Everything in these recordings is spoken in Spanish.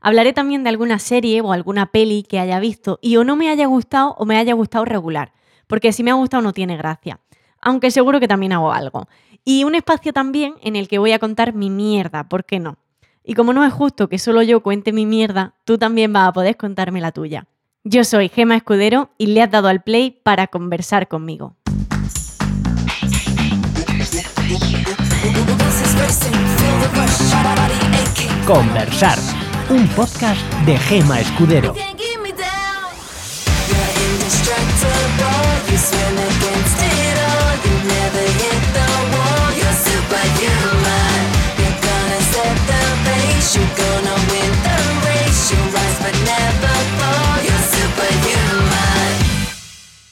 Hablaré también de alguna serie o alguna peli que haya visto y o no me haya gustado o me haya gustado regular, porque si me ha gustado no tiene gracia, aunque seguro que también hago algo. Y un espacio también en el que voy a contar mi mierda, ¿por qué no? Y como no es justo que solo yo cuente mi mierda, tú también vas a poder contarme la tuya. Yo soy Gema Escudero y le has dado al play para conversar conmigo. Conversar, un podcast de Gema Escudero.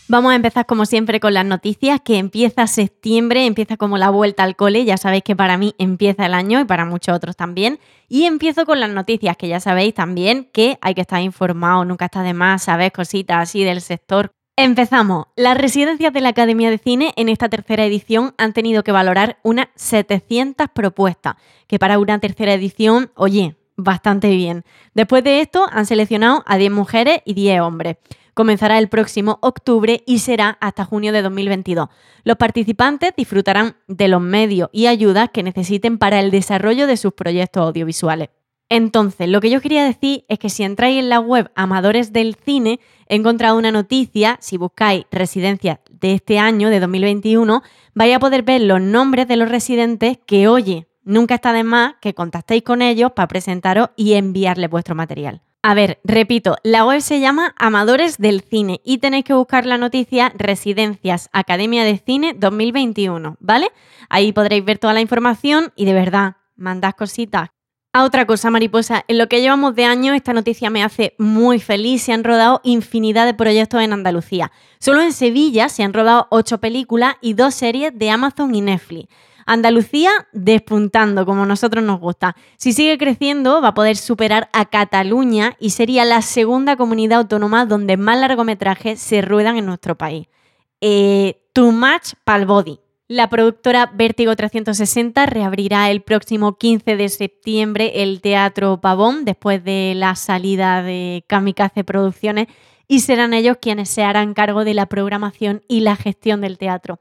Vamos a empezar como siempre con las noticias, que empieza septiembre, empieza como la vuelta al cole, ya sabéis que para mí empieza el año y para muchos otros también. Y empiezo con las noticias, que ya sabéis también que hay que estar informado, nunca está de más, sabéis cositas así del sector. Empezamos. Las residencias de la Academia de Cine en esta tercera edición han tenido que valorar unas 700 propuestas, que para una tercera edición, oye, bastante bien. Después de esto han seleccionado a 10 mujeres y 10 hombres. Comenzará el próximo octubre y será hasta junio de 2022. Los participantes disfrutarán de los medios y ayudas que necesiten para el desarrollo de sus proyectos audiovisuales. Entonces, lo que yo quería decir es que si entráis en la web Amadores del Cine, he encontrado una noticia, si buscáis residencias de este año, de 2021, vais a poder ver los nombres de los residentes que, oye, nunca está de más que contactéis con ellos para presentaros y enviarles vuestro material. A ver, repito, la web se llama Amadores del Cine y tenéis que buscar la noticia Residencias Academia de Cine 2021, ¿vale? Ahí podréis ver toda la información y de verdad, mandad cositas. A otra cosa, mariposa, en lo que llevamos de año, esta noticia me hace muy feliz. Se han rodado infinidad de proyectos en Andalucía. Solo en Sevilla se han rodado ocho películas y dos series de Amazon y Netflix. Andalucía despuntando, como nosotros nos gusta. Si sigue creciendo, va a poder superar a Cataluña y sería la segunda comunidad autónoma donde más largometrajes se ruedan en nuestro país. Eh, too much pal body. La productora Vértigo 360 reabrirá el próximo 15 de septiembre el Teatro Pavón después de la salida de Kamikaze Producciones y serán ellos quienes se harán cargo de la programación y la gestión del teatro.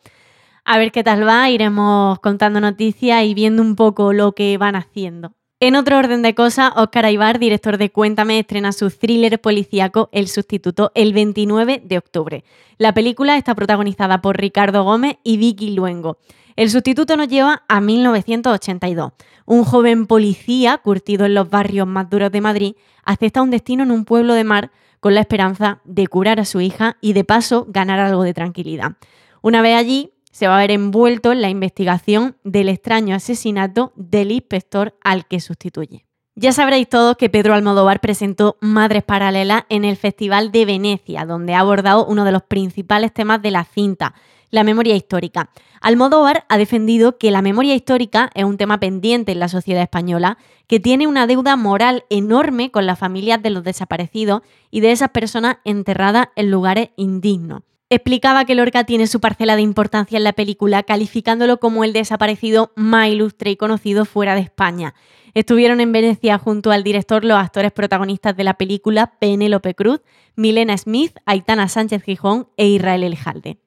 A ver qué tal va, iremos contando noticias y viendo un poco lo que van haciendo. En otro orden de cosas, Óscar Aibar, director de Cuéntame, estrena su thriller policíaco El Sustituto el 29 de octubre. La película está protagonizada por Ricardo Gómez y Vicky Luengo. El sustituto nos lleva a 1982. Un joven policía, curtido en los barrios más duros de Madrid, acepta un destino en un pueblo de mar con la esperanza de curar a su hija y de paso ganar algo de tranquilidad. Una vez allí, se va a ver envuelto en la investigación del extraño asesinato del inspector al que sustituye. Ya sabréis todos que Pedro Almodóvar presentó Madres Paralelas en el Festival de Venecia, donde ha abordado uno de los principales temas de la cinta, la memoria histórica. Almodóvar ha defendido que la memoria histórica es un tema pendiente en la sociedad española, que tiene una deuda moral enorme con las familias de los desaparecidos y de esas personas enterradas en lugares indignos. Explicaba que Lorca tiene su parcela de importancia en la película, calificándolo como el desaparecido más ilustre y conocido fuera de España. Estuvieron en Venecia junto al director los actores protagonistas de la película Penélope Cruz, Milena Smith, Aitana Sánchez Gijón e Israel Elijalde.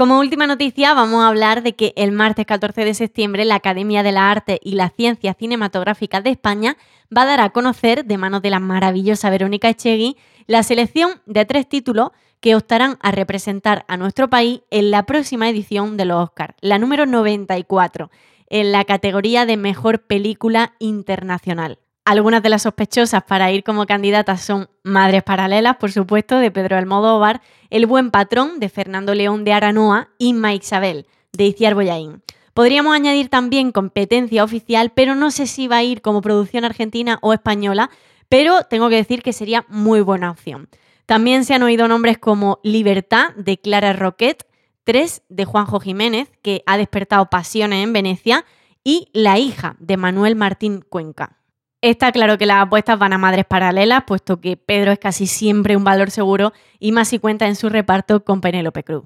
Como última noticia, vamos a hablar de que el martes 14 de septiembre la Academia de la Arte y la Ciencia Cinematográfica de España va a dar a conocer, de manos de la maravillosa Verónica Echegui, la selección de tres títulos que optarán a representar a nuestro país en la próxima edición de los Oscars, la número 94, en la categoría de Mejor Película Internacional. Algunas de las sospechosas para ir como candidatas son Madres Paralelas, por supuesto, de Pedro Almodóvar, El Buen Patrón, de Fernando León de Aranoa y Ma Isabel, de Iciar Boyaín. Podríamos añadir también competencia oficial, pero no sé si va a ir como producción argentina o española, pero tengo que decir que sería muy buena opción. También se han oído nombres como Libertad de Clara Roquet, 3 de Juanjo Jiménez, que ha despertado pasiones en Venecia, y La hija de Manuel Martín Cuenca. Está claro que las apuestas van a madres paralelas, puesto que Pedro es casi siempre un valor seguro y más si cuenta en su reparto con Penélope Cruz.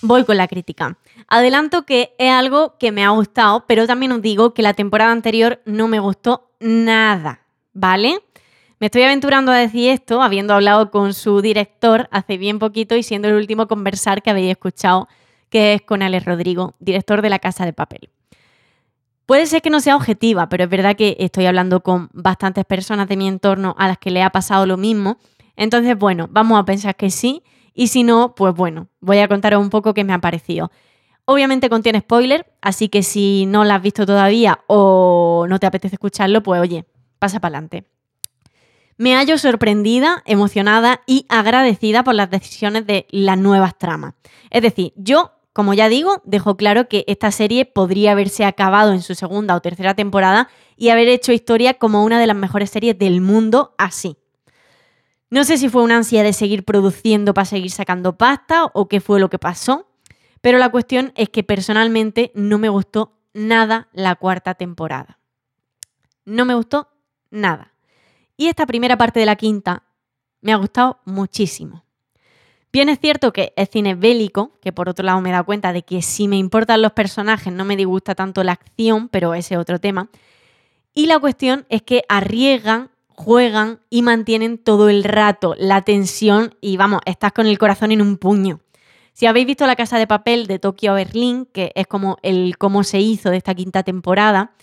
Voy con la crítica. Adelanto que es algo que me ha gustado, pero también os digo que la temporada anterior no me gustó nada, ¿vale? Me estoy aventurando a decir esto habiendo hablado con su director hace bien poquito y siendo el último conversar que habéis escuchado, que es con Alex Rodrigo, director de La Casa de Papel. Puede ser que no sea objetiva, pero es verdad que estoy hablando con bastantes personas de mi entorno a las que le ha pasado lo mismo. Entonces, bueno, vamos a pensar que sí y si no, pues bueno, voy a contaros un poco qué me ha parecido. Obviamente contiene spoiler, así que si no la has visto todavía o no te apetece escucharlo, pues oye, pasa para adelante. Me hallo sorprendida, emocionada y agradecida por las decisiones de las nuevas tramas. Es decir, yo, como ya digo, dejo claro que esta serie podría haberse acabado en su segunda o tercera temporada y haber hecho historia como una de las mejores series del mundo así. No sé si fue una ansia de seguir produciendo para seguir sacando pasta o qué fue lo que pasó, pero la cuestión es que personalmente no me gustó nada la cuarta temporada. No me gustó nada. Y esta primera parte de la quinta me ha gustado muchísimo. Bien es cierto que es cine bélico, que por otro lado me da cuenta de que si me importan los personajes no me disgusta tanto la acción, pero ese es otro tema. Y la cuestión es que arriesgan juegan y mantienen todo el rato la tensión y vamos, estás con el corazón en un puño. Si habéis visto La Casa de Papel de Tokio a Berlín, que es como el cómo se hizo de esta quinta temporada,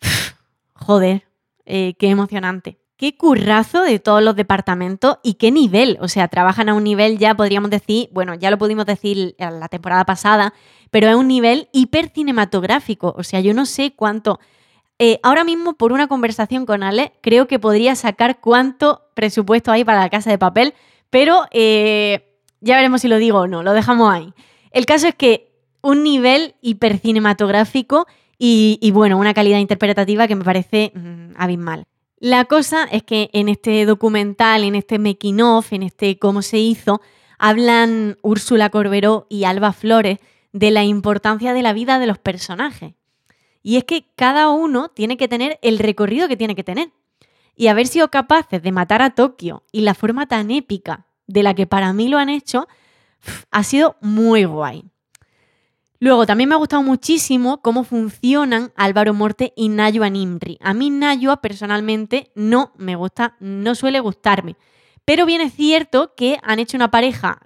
joder, eh, qué emocionante. Qué currazo de todos los departamentos y qué nivel. O sea, trabajan a un nivel ya, podríamos decir, bueno, ya lo pudimos decir la temporada pasada, pero es un nivel hiper cinematográfico. O sea, yo no sé cuánto eh, ahora mismo, por una conversación con Ale, creo que podría sacar cuánto presupuesto hay para la casa de papel, pero eh, ya veremos si lo digo o no, lo dejamos ahí. El caso es que un nivel hipercinematográfico y, y bueno, una calidad interpretativa que me parece mm, abismal. La cosa es que en este documental, en este making of, en este cómo se hizo, hablan Úrsula Corberó y Alba Flores de la importancia de la vida de los personajes. Y es que cada uno tiene que tener el recorrido que tiene que tener. Y haber sido capaces de matar a Tokio y la forma tan épica de la que para mí lo han hecho, ha sido muy guay. Luego, también me ha gustado muchísimo cómo funcionan Álvaro Morte y Nayua Nimri. A mí Nayua personalmente no me gusta, no suele gustarme. Pero bien es cierto que han hecho una pareja,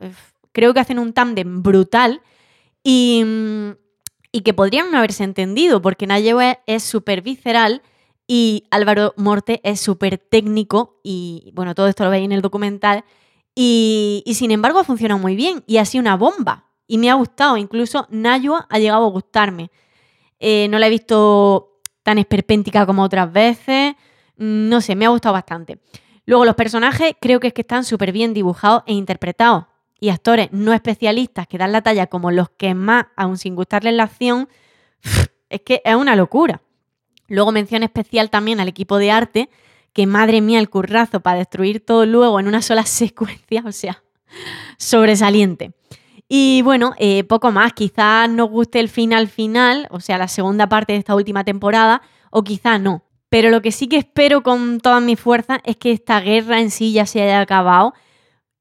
creo que hacen un tándem brutal y que podrían no haberse entendido, porque Nayewa es súper visceral y Álvaro Morte es súper técnico y bueno, todo esto lo veis en el documental y, sin embargo ha funcionado muy bien y ha sido una bomba y me ha gustado, incluso Nayua ha llegado a gustarme. Eh, no la he visto tan esperpéntica como otras veces, no sé, me ha gustado bastante. Luego los personajes creo que es que están súper bien dibujados e interpretados y actores no especialistas que dan la talla como los que más, aun sin gustarles la acción, es que es una locura. Luego mención especial también al equipo de arte, que madre mía el currazo para destruir todo luego en una sola secuencia, o sea, sobresaliente. Y bueno, eh, poco más, quizás nos guste el final final, o sea, la segunda parte de esta última temporada, o quizá no. Pero lo que sí que espero con todas mis fuerzas es que esta guerra en sí ya se haya acabado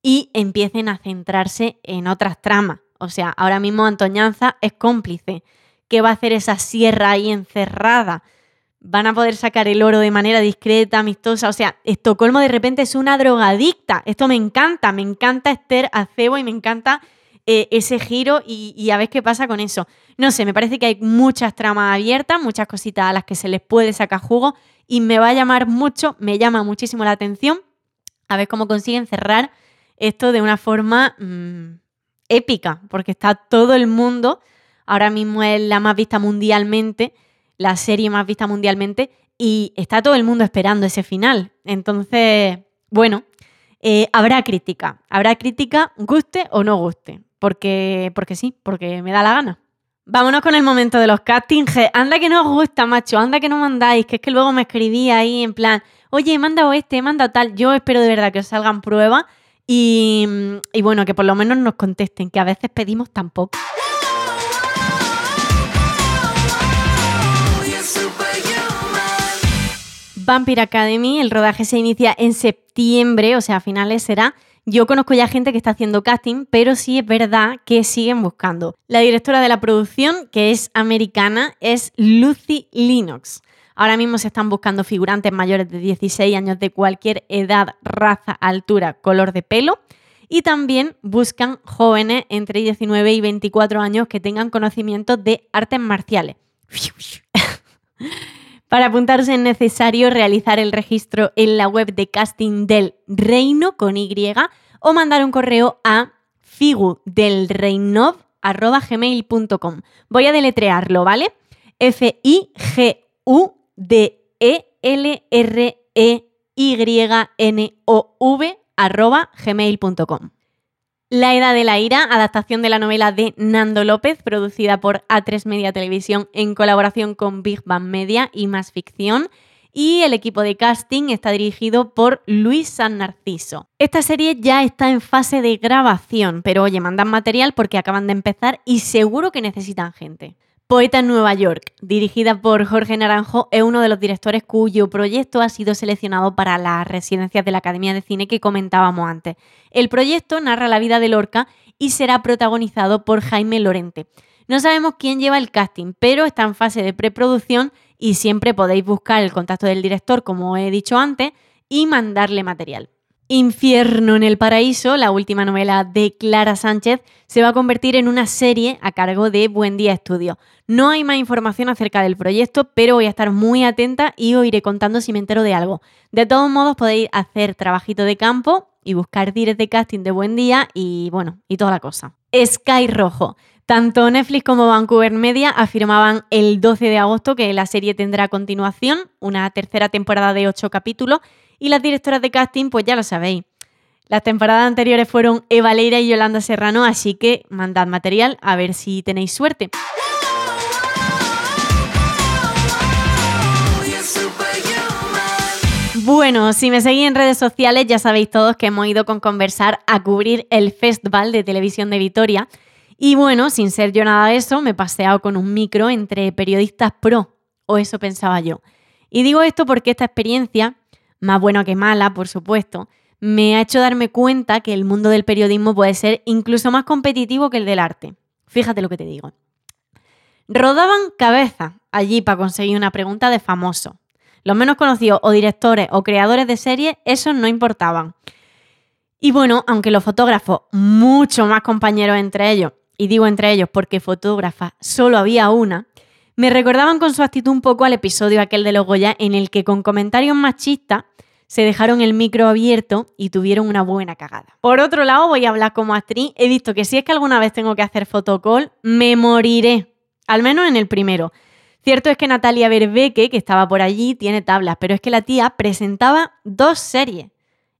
y empiecen a centrarse en otras tramas. O sea, ahora mismo Antoñanza es cómplice. ¿Qué va a hacer esa sierra ahí encerrada? Van a poder sacar el oro de manera discreta, amistosa. O sea, Estocolmo de repente es una drogadicta. Esto me encanta. Me encanta Esther Acebo y me encanta eh, ese giro y, a ver qué pasa con eso. No sé, me parece que hay muchas tramas abiertas, muchas cositas a las que se les puede sacar jugo y me va a llamar mucho, me llama muchísimo la atención a ver cómo consiguen cerrar esto de una forma mm, épica, porque está todo el mundo, ahora mismo es la más vista mundialmente, la serie más vista mundialmente, y está todo el mundo esperando ese final. Entonces, bueno, eh, habrá crítica. Habrá crítica, guste o no guste. Porque, porque sí, porque me da la gana. Vámonos con el momento de los castings. Anda que no os gusta, macho, anda que no mandáis, que es que luego me escribí ahí en plan, oye, he mandado este, he mandado tal. Yo espero de verdad que os salgan pruebas y, y bueno, que por lo menos nos contesten, que a veces pedimos tan poco. Vampire Academy, el rodaje se inicia en septiembre, o sea, a finales será. Yo conozco ya gente que está haciendo casting, pero sí es verdad que siguen buscando. La directora de la producción, que es americana, es Lucy Lennox. Ahora mismo se están buscando figurantes mayores de 16 años de cualquier edad, raza, altura, color de pelo. Y también buscan jóvenes entre 19 y 24 años que tengan conocimientos de artes marciales. Para apuntarse es necesario realizar el registro en la web de casting del Reino con Y o mandar un correo a figudelreinov.gmail.com. Voy a deletrearlo, ¿vale? F-I-G-U-D-E-L-R-E-Y-N-O-V. La Edad de la Ira, adaptación de la novela de Nando López, producida por A3 Media Televisión en colaboración con Big Bang Media y Más Ficción. Y el equipo de casting está dirigido por Luis San Narciso. Esta serie ya está en fase de grabación, pero oye, mandan material porque acaban de empezar y seguro que necesitan gente. Poeta en Nueva York, dirigida por Jorge Naranjo, es uno de los directores cuyo proyecto ha sido seleccionado para las residencias de la Academia de Cine que comentábamos antes. El proyecto narra la vida de Lorca y será protagonizado por Jaime Lorente. No sabemos quién lleva el casting, pero está en fase de preproducción y siempre podéis buscar el contacto del director, como he dicho antes, y mandarle material. Infierno en el Paraíso, la última novela de Clara Sánchez, se va a convertir en una serie a cargo de Buen Día Estudio. No hay más información acerca del proyecto, pero voy a estar muy atenta y os iré contando si me entero de algo. De todos modos, podéis hacer trabajito de campo y buscar directs de casting de Buen Día y bueno, y toda la cosa. Sky Rojo. Tanto Netflix como Vancouver Media afirmaban el 12 de agosto que la serie tendrá continuación, una tercera temporada de 8 capítulos y las directoras de casting, pues ya lo sabéis. Las temporadas anteriores fueron Eva Leira y Yolanda Serrano, así que mandad material a ver si tenéis suerte. Bueno, si me seguís en redes sociales ya sabéis todos que hemos ido con Conversar a cubrir el Festival de Televisión de Vitoria. Y bueno, sin ser yo nada de eso, me he paseado con un micro entre periodistas pro, o eso pensaba yo. Y digo esto porque esta experiencia más buena que mala, por supuesto, me ha hecho darme cuenta que el mundo del periodismo puede ser incluso más competitivo que el del arte. Fíjate lo que te digo. Rodaban cabeza allí para conseguir una pregunta de famoso. Los menos conocidos o directores o creadores de series, esos no importaban. Y bueno, aunque los fotógrafos, mucho más compañeros entre ellos, y digo entre ellos porque fotógrafa solo había una, me recordaban con su actitud un poco al episodio aquel de los Goya en el que con comentarios machistas se dejaron el micro abierto y tuvieron una buena cagada. Por otro lado, voy a hablar como actriz. He visto que si es que alguna vez tengo que hacer fotocall, me moriré. Al menos en el primero. Cierto es que Natalia Berbeque, que estaba por allí, tiene tablas, pero es que la tía presentaba dos series.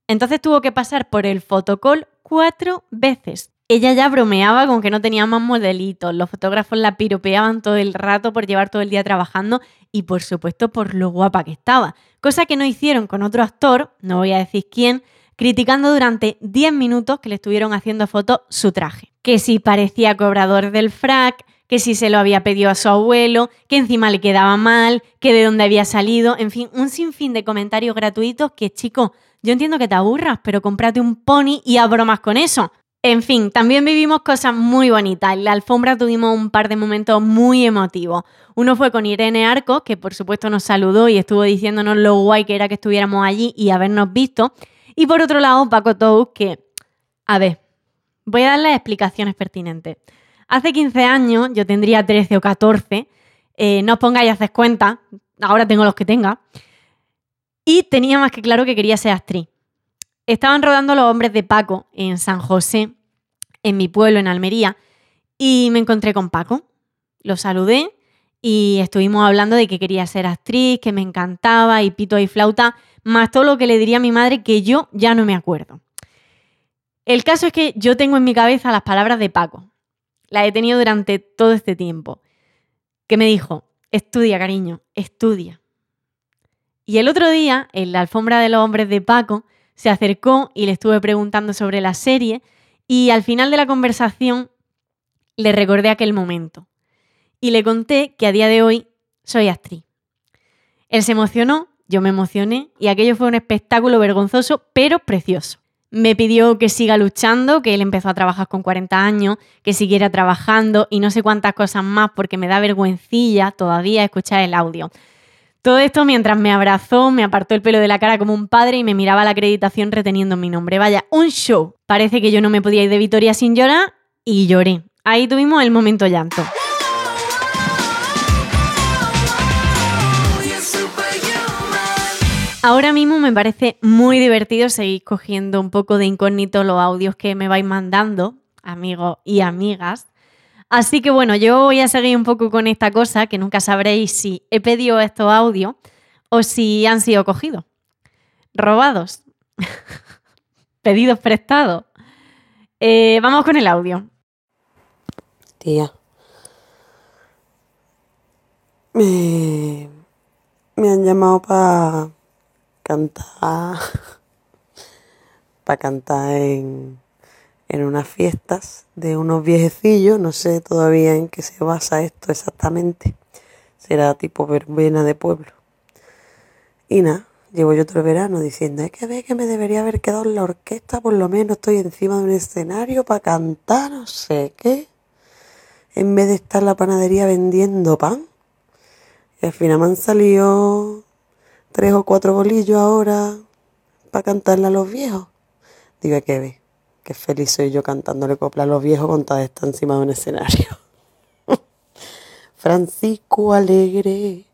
Entonces tuvo que pasar por el fotocall cuatro veces ella ya bromeaba con que no tenía más modelitos, los fotógrafos la piropeaban todo el rato por llevar todo el día trabajando y por supuesto por lo guapa que estaba, cosa que no hicieron con otro actor, no voy a decir quién, criticando durante 10 minutos que le estuvieron haciendo fotos su traje, que si parecía cobrador del frac, que si se lo había pedido a su abuelo, que encima le quedaba mal, que de dónde había salido, en fin, un sinfín de comentarios gratuitos que, chico, yo entiendo que te aburras, pero cómprate un pony y a bromas con eso. En fin, también vivimos cosas muy bonitas. En la alfombra tuvimos un par de momentos muy emotivos. Uno fue con Irene Arcos, que por supuesto nos saludó y estuvo diciéndonos lo guay que era que estuviéramos allí y habernos visto. Y por otro lado, Paco Tous, que, a ver, voy a darle explicaciones pertinentes. Hace 15 años, yo tendría 13 o 14, eh, no os pongáis a hacer cuenta, ahora tengo los que tenga, y tenía más que claro que quería ser actriz. Estaban rodando los hombres de Paco en San José, en mi pueblo, en Almería, y me encontré con Paco. Lo saludé y estuvimos hablando de que quería ser actriz, que me encantaba y pito y flauta, más todo lo que le diría a mi madre que yo ya no me acuerdo. El caso es que yo tengo en mi cabeza las palabras de Paco. Las he tenido durante todo este tiempo. Que me dijo, estudia, cariño, estudia. Y el otro día, en la alfombra de los hombres de Paco, se acercó y le estuve preguntando sobre la serie y al final de la conversación le recordé aquel momento. Y le conté que a día de hoy soy actriz. Él se emocionó, yo me emocioné y aquello fue un espectáculo vergonzoso pero precioso. Me pidió que siga luchando, que él empezó a trabajar con 40 años, que siguiera trabajando y no sé cuántas cosas más porque me da vergüencilla todavía escuchar el audio. Todo esto mientras me abrazó, me apartó el pelo de la cara como un padre y me miraba la acreditación reteniendo mi nombre. Vaya, un show. Parece que yo no me podía ir de Vitoria sin llorar y lloré. Ahí tuvimos el momento llanto. Ahora mismo me parece muy divertido seguir cogiendo un poco de incógnito los audios que me vais mandando, amigos y amigas. Así que bueno, yo voy a seguir un poco con esta cosa, que nunca sabréis si he pedido estos audios o si han sido cogidos. Robados. Pedidos prestados. Eh, vamos con el audio. Tía. Me, me han llamado para cantar. para cantar en, en unas fiestas de unos viejecillos. No sé todavía en qué se basa esto exactamente. Será tipo verbena de pueblo. Y nada, llevo yo otro verano diciendo, es que ve que me debería haber quedado en la orquesta, por lo menos estoy encima de un escenario para cantar, no sé qué en vez de estar en la panadería vendiendo pan. Y al final me han salido tres o cuatro bolillos ahora para cantarle a los viejos. Diga que ve, qué feliz soy yo cantándole copla a los viejos toda esta encima de un escenario. Francisco Alegre,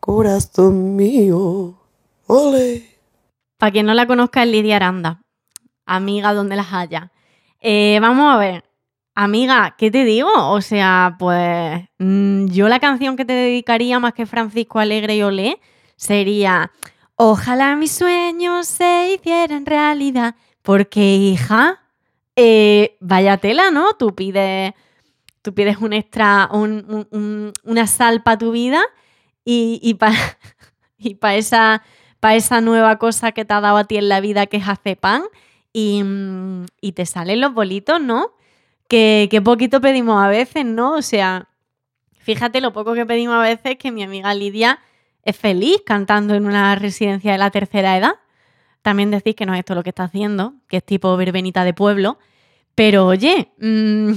corazón mío, ole. Para quien no la conozca es Lidia Aranda, amiga donde las haya. Eh, vamos a ver, Amiga, ¿qué te digo? O sea, pues mm, yo la canción que te dedicaría más que Francisco Alegre y Olé sería Ojalá mis sueños se hicieran realidad. Porque, hija, eh, vaya tela, ¿no? Tú pides, tú pides un extra, un, un, una sal para tu vida y, para esa, esa nueva cosa que te ha dado a ti en la vida que es hacer pan y, mm, y te salen los bolitos, ¿no? que, poquito pedimos a veces, ¿no? O sea, fíjate lo poco que pedimos a veces que mi amiga Lidia es feliz cantando en una residencia de la tercera edad. También decís que no es esto lo que está haciendo, que es tipo verbenita de pueblo. Pero oye, mmm,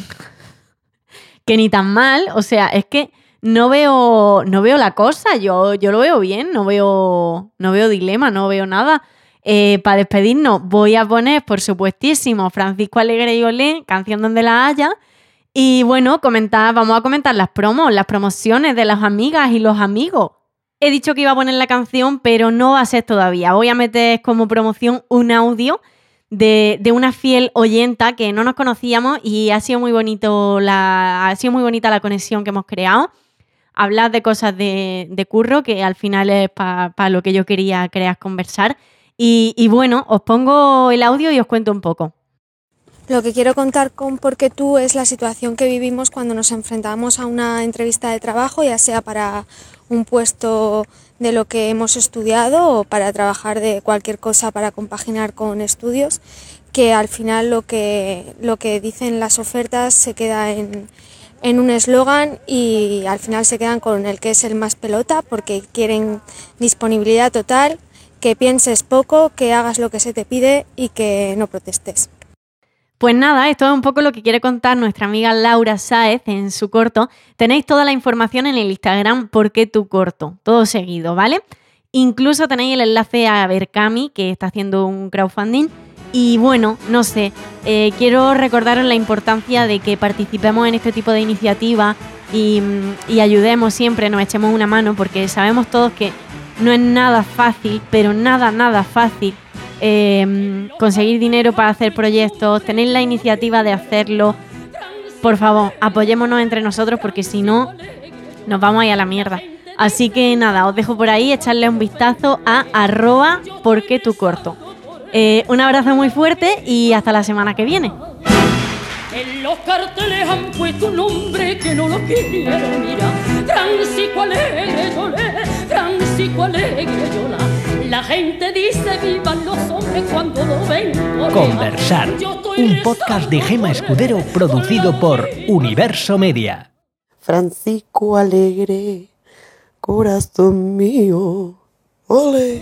que ni tan mal, o sea, es que no veo, no veo la cosa, yo, yo lo veo bien, no veo, no veo dilema, no veo nada. Eh, para despedirnos, voy a poner, por supuestísimo, Francisco Alegre y Olé, canción donde la haya. Y bueno, comentar, vamos a comentar las promos, las promociones de las amigas y los amigos. He dicho que iba a poner la canción, pero no va a ser todavía. Voy a meter como promoción un audio de, una fiel oyenta que no nos conocíamos y ha sido muy bonito la, ha sido muy bonita la conexión que hemos creado. Hablar de cosas de, curro, que al final es para lo que yo quería crear conversar. Y, bueno, os pongo el audio y os cuento un poco. Lo que quiero contar con Porque tú es la situación que vivimos cuando nos enfrentamos a una entrevista de trabajo, ya sea para un puesto de lo que hemos estudiado o para trabajar de cualquier cosa para compaginar con estudios, que al final lo que, lo que dicen las ofertas se queda en, en un eslogan y al final se quedan con el que es el más pelota porque quieren disponibilidad total, que pienses poco, que hagas lo que se te pide y que no protestes. Pues nada, esto es un poco lo que quiere contar nuestra amiga Laura Sáez en su corto. Tenéis toda la información en el Instagram ¿Por qué tu corto? Todo seguido, ¿vale? Incluso tenéis el enlace a Berkami, que está haciendo un crowdfunding. Y bueno, no sé, eh, quiero recordaros la importancia de que participemos en este tipo de iniciativas y, y ayudemos siempre, nos echemos una mano, porque sabemos todos que no es nada fácil, pero nada, nada fácil em, conseguir dinero para hacer proyectos, tener la iniciativa de hacerlo. Por favor, apoyémonos entre nosotros porque si no, nos vamos a a la mierda. Así que nada, os dejo por ahí echarle un vistazo a arroba porque tu corto. Eh, un abrazo muy fuerte y hasta la semana que viene. En los carteles han puesto un nombre que no lo Alegre Yola. La gente dice vivan los hombres cuando lo ven. Conversar, un podcast de Gema Escudero producido por Universo Media. Francisco Alegre, corazón mío. Ole.